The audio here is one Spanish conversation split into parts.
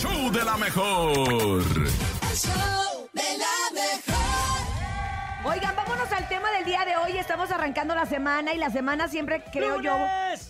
show de la mejor. El show de la mejor. Oigan, vámonos al tema del día de hoy. Estamos arrancando la semana y la semana siempre creo yo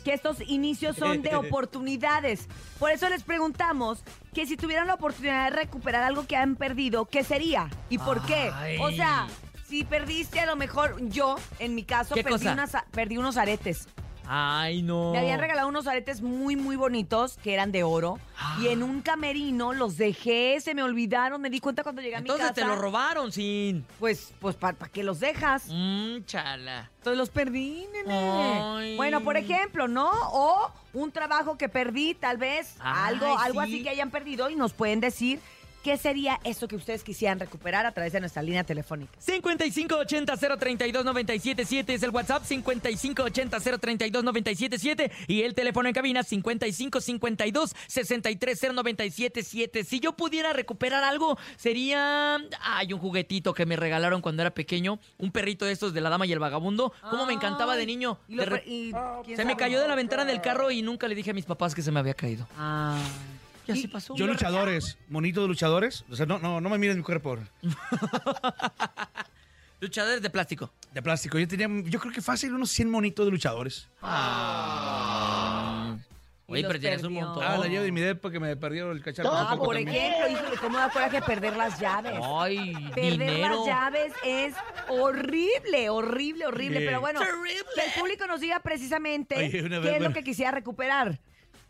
que estos inicios son de oportunidades. Por eso les preguntamos que si tuvieran la oportunidad de recuperar algo que han perdido, ¿qué sería? ¿Y por qué? O sea, si perdiste a lo mejor yo, en mi caso, ¿Qué perdí, cosa? unas- perdí unos aretes. Ay, no. Me habían regalado unos aretes muy, muy bonitos que eran de oro. Y en un camerino los dejé, se me olvidaron. Me di cuenta cuando llegué a mi Entonces casa. te lo robaron, sin. Pues, pues, ¿para qué los dejas? Mmm, chala. Entonces los perdí, nene. Ay. Bueno, por ejemplo, ¿no? O un trabajo que perdí, tal vez. Ay, algo algo sí. así que hayan perdido y nos pueden decir qué sería eso que ustedes quisieran recuperar a través de nuestra línea telefónica. 5580-032-977 es el WhatsApp, 5580-032-977 y el teléfono en cabina 5552-630977. Si yo pudiera recuperar algo, sería... Hay un juguetito que me regalaron cuando era pequeño, un perrito de estos de la dama y el vagabundo. ¿Cómo me encantaba de niño? y lo De re- pre- y quién Se me cayó de la ventana del carro y nunca le dije a mis papás que se me había caído. Ah. Y así pasó. Yo luchadores, monito de luchadores. O sea, no, no, no me mires mi cuerpo Luchadores de plástico. de plástico. Yo tenía, yo creo que fácil unos 100 monitos de luchadores. Ah. Oye, pero tienes un perdió. montón. Ah, la llevo de mi depa que me perdieron el cacharro. Ah, poco por ejemplo, híjole, cómo da coraje perder las llaves. Ay, Perder dinero. las llaves es horrible, horrible, horrible. Pero bueno, Terrible. que el público nos diga precisamente Oye, una qué es lo que quisiera recuperar.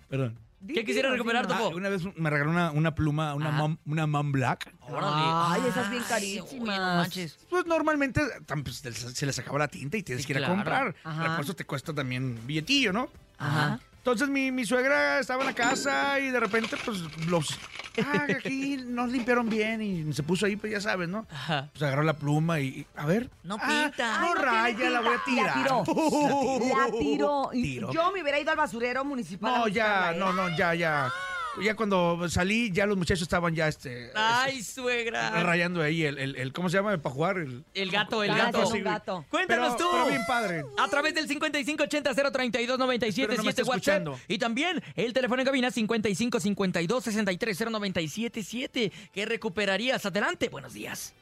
Perdón. ¿Qué quisiera recuperar. Ah, Topo? una vez me regaló una, una pluma, una Ajá. mom, una mom black. Órale. Ay, esas bien carísimas. oye, no manches. Pues normalmente pues, se les acaba la tinta y tienes Sí, que ir a claro. comprar. Ajá. Por eso te cuesta también billetillo, ¿no? Ajá. Entonces mi, mi suegra estaba en la casa y de repente pues los... Ah, aquí no limpiaron bien y se puso ahí, pues ya sabes, ¿no? Ajá. Pues agarró la pluma y... y- a ver. No Ah, pinta. No, Ay, no raya, la voy a tirar. La tiró. La tiró. Y Tiró. Yo me hubiera ido al basurero municipal. No, ya, ¿eh? no, no, ya, ya. Ya cuando salí, ya los muchachos estaban ya, este... Ay, este, suegra. rayando ahí el, el, el- ¿Cómo se llama? Para jugar. El, El gato, el Ah, gato. sí, un gato. Cuéntanos pero, tú. Pero bien padre. A través del 5580-032-977 Pero no me está WhatsApp. escuchando. Y también el teléfono en cabina 5552-630977. ¿Qué recuperarías? Adelante, buenos días.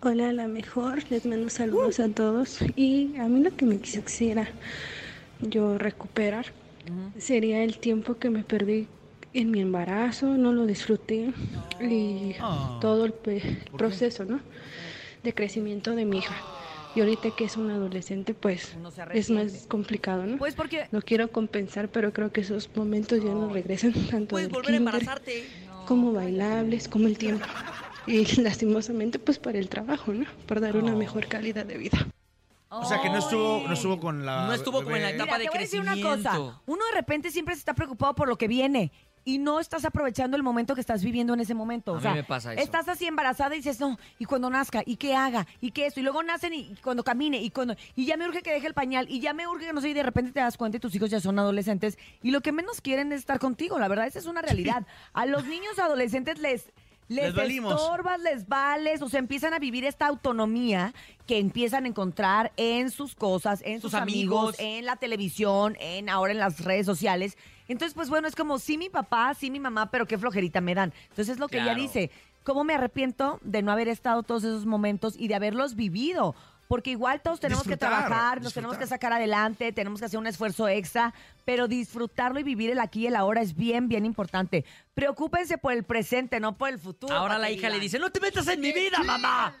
Hola, la mejor. Les mando saludos a todos. Y a mí lo que me quisiera yo recuperar sería el tiempo que me perdí en mi embarazo. No lo disfruté. Y Ah. todo el pe- proceso, ¿no? De crecimiento de mi hija. Y ahorita que es una adolescente, pues es más complicado, ¿no? Pues porque Lo quiero compensar, pero creo que esos momentos ya no regresan tanto Puedes del volver a kinder embarazarte. como bailables, como el tiempo. Y lastimosamente, pues para el trabajo, ¿no? Para dar una mejor calidad de vida. O sea que no estuvo, no estuvo con la. No estuvo como en la bebé. etapa Mira, de te voy a decir una crecimiento. cosa. Uno de repente siempre se está preocupado por lo que viene y no estás aprovechando el momento que estás viviendo en ese momento. A o mí me pasa eso. Estás así embarazada y dices, no, y cuando nazca, y qué haga, y qué esto, y luego nacen y cuando camine, y cuando, y ya me urge que deje el pañal, y ya me urge que no sé, y de repente te das cuenta y tus hijos ya son adolescentes, y lo que menos quieren es estar contigo, la verdad, esa es una realidad. A los niños adolescentes les... Les, Les valimos. estorbas, les vales, o sea, empiezan a vivir esta autonomía que empiezan a encontrar en sus cosas, en sus, Sus amigos. amigos, en la televisión, en ahora en las redes sociales. Entonces, pues bueno, es como sí mi papá, sí mi mamá, pero qué flojerita me dan. Entonces es lo que ella dice. ¿Cómo me arrepiento de no haber estado todos esos momentos y de haberlos vivido? Porque igual todos tenemos Disfrutar, que trabajar, nos disfrutar. tenemos que sacar adelante, tenemos que hacer un esfuerzo extra, pero disfrutarlo y vivir el aquí y el ahora es bien, bien importante. Preocúpense por el presente, no por el futuro. Ahora la hija le dice, no te metas en mi vida, mamá.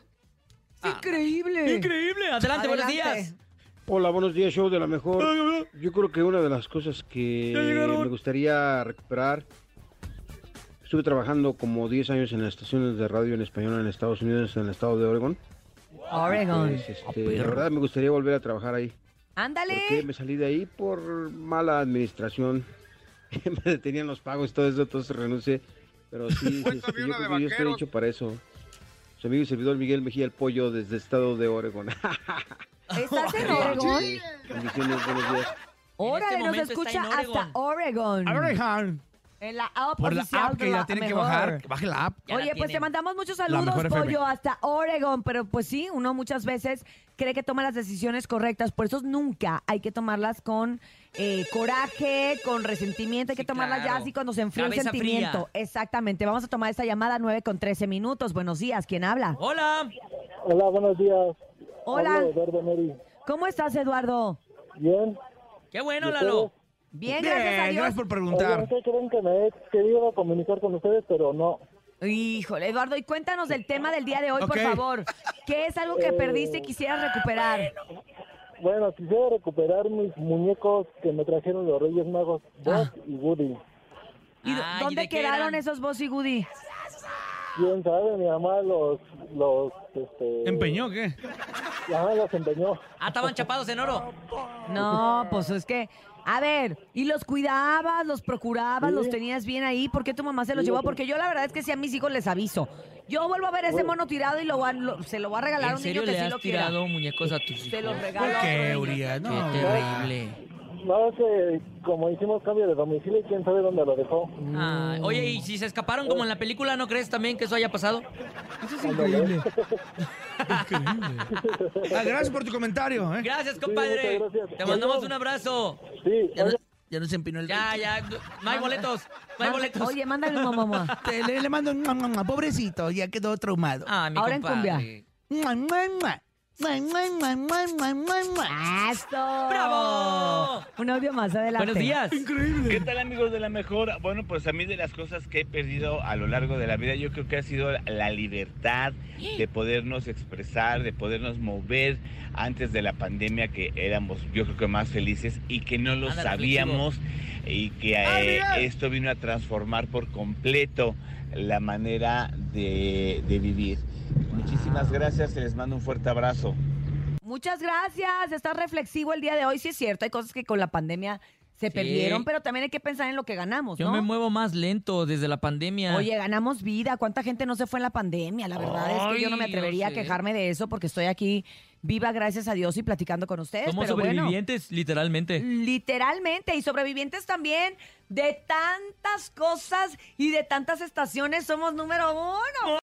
¡Es increíble! Increíble. Adelante, buenos Adelante. días. Hola, buenos días, show de la mejor. Yo creo que una de las cosas que me gustaría recuperar, estuve trabajando como 10 años en las estaciones de radio en español en Estados Unidos, en el estado de Oregon. Oregon. Pues, este, la verdad me gustaría volver a trabajar ahí. Ándale. Porque me salí de ahí por mala administración. me detenían los pagos y todo eso, entonces renuncié. Pero sí, este, yo creo que yo estoy hecho para eso. Su amigo y servidor Miguel Mejía el Pollo desde el estado de Oregon. ¿Estás en Oregon? Bendiciones, buenos días. Órale, nos momento está escucha en Oregon. hasta Oregon. Abraham. En la app Por la oficial app de que la ya tienen que bajar. Baje la app. Ya la Oye, pues te mandamos muchos La saludos, mejor FM. Pollo, hasta Oregon, pero pues sí, uno muchas veces cree que toma las decisiones correctas, por eso nunca hay que tomarlas con eh, coraje, con resentimiento, hay que Sí, tomarlas ya claro. así cuando se enfría el Cabeza sentimiento. fría. Exactamente, vamos a tomar esta llamada 9 con 13 minutos. Buenos días, ¿quién habla? Hola. Hola, buenos días. Hola, Hablo Eduardo Neri. ¿cómo estás, Eduardo? Bien. Qué bueno, ¿Y Lalo. ustedes? Bien, Bien, gracias a Dios. gracias por Oigan, preguntar. ¿qué creen que me he querido comunicar con ustedes, pero no? Híjole, Eduardo, y cuéntanos del tema del día de hoy, por favor. ¿Qué es algo que perdiste y quisieras recuperar? Bueno, quisiera recuperar mis muñecos que me trajeron los Reyes Magos, Buzz y Woody. ¿Y Ay, dónde ¿de qué quedaron eran? esos Bossy Goody? ¿Quién sabe? Mi mamá los, los, este... ¿Empeñó o qué? Ajá, los empeñó. Ah, estaban chapados en oro. No, pues es que, a ver, ¿y los cuidabas, los procurabas, Sí. los tenías bien ahí? ¿Por qué tu mamá se los Sí, llevó? Porque yo la verdad es que sí a mis hijos les aviso. Yo vuelvo a ver ese mono tirado y lo, se lo voy a regalar a ¿En un serio niño que le sí has lo quiera. tirado muñecos a tus hijos? Se los ¿Por regalo otro qué, niño. Urias? Qué No. terrible. No, es que como hicimos cambio de domicilio, ¿quién sabe dónde lo dejó? Ay, oye, y si se escaparon como en la película, ¿no crees también que eso haya pasado? Eso es increíble. increíble. Ah, gracias por tu comentario. ¿eh? Gracias, compadre. gracias. Te mandamos un abrazo. Sí, Ya, no, oigan, ya no se empinó el Ya, ya. No hay boletos. No hay boletos. Oye, mándale un mamá. Te- le, le mando un mua, pobrecito, ya quedó traumado. Ah, mi Ahora en compadre. Mua, mua, mua. Mua, mua, ¡Bravo! Un audio más adelante. Buenos días. ¿Qué tal amigos de la mejor? Bueno, pues a mí de las cosas que he perdido a lo largo de la vida, yo creo que ha sido la libertad de podernos expresar, de podernos mover antes de la pandemia, que éramos yo creo que más felices y que no lo Anda, sabíamos y que eh, esto vino a transformar por completo la manera de, de vivir. Muchísimas gracias, les mando un fuerte abrazo. Muchas gracias. Estás reflexivo el día de hoy. Sí es cierto, hay cosas que con la pandemia se Sí. perdieron, pero también hay que pensar en lo que ganamos, Yo ¿no? me muevo más lento desde la pandemia. Oye, ganamos vida. ¿Cuánta gente no se fue en la pandemia? La verdad es que yo no me atrevería a yo quejarme de eso porque estoy aquí viva, gracias a Dios, y platicando con ustedes. Somos pero bueno, sobrevivientes, literalmente. literalmente, y sobrevivientes también de tantas cosas y de tantas estaciones, somos número uno.